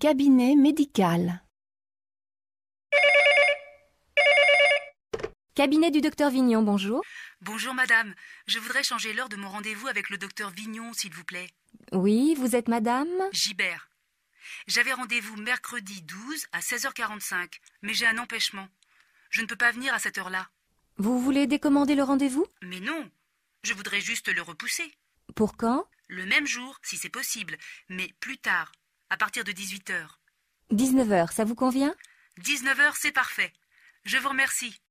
Cabinet médical. Cabinet du docteur Vignon, bonjour. Bonjour madame, je voudrais changer l'heure de mon rendez-vous avec le docteur Vignon, s'il vous plaît. Oui, vous êtes madame? Gibert. J'avais rendez-vous mercredi 12 à 16h45, mais j'ai un empêchement. Je ne peux pas venir à cette heure-là. Vous voulez décommander le rendez-vous? Mais non, je voudrais juste le repousser. Pour quand? Le même jour, si c'est possible, mais plus tard, à partir de 18h. 19h, ça vous convient? 19h, c'est parfait. Je vous remercie.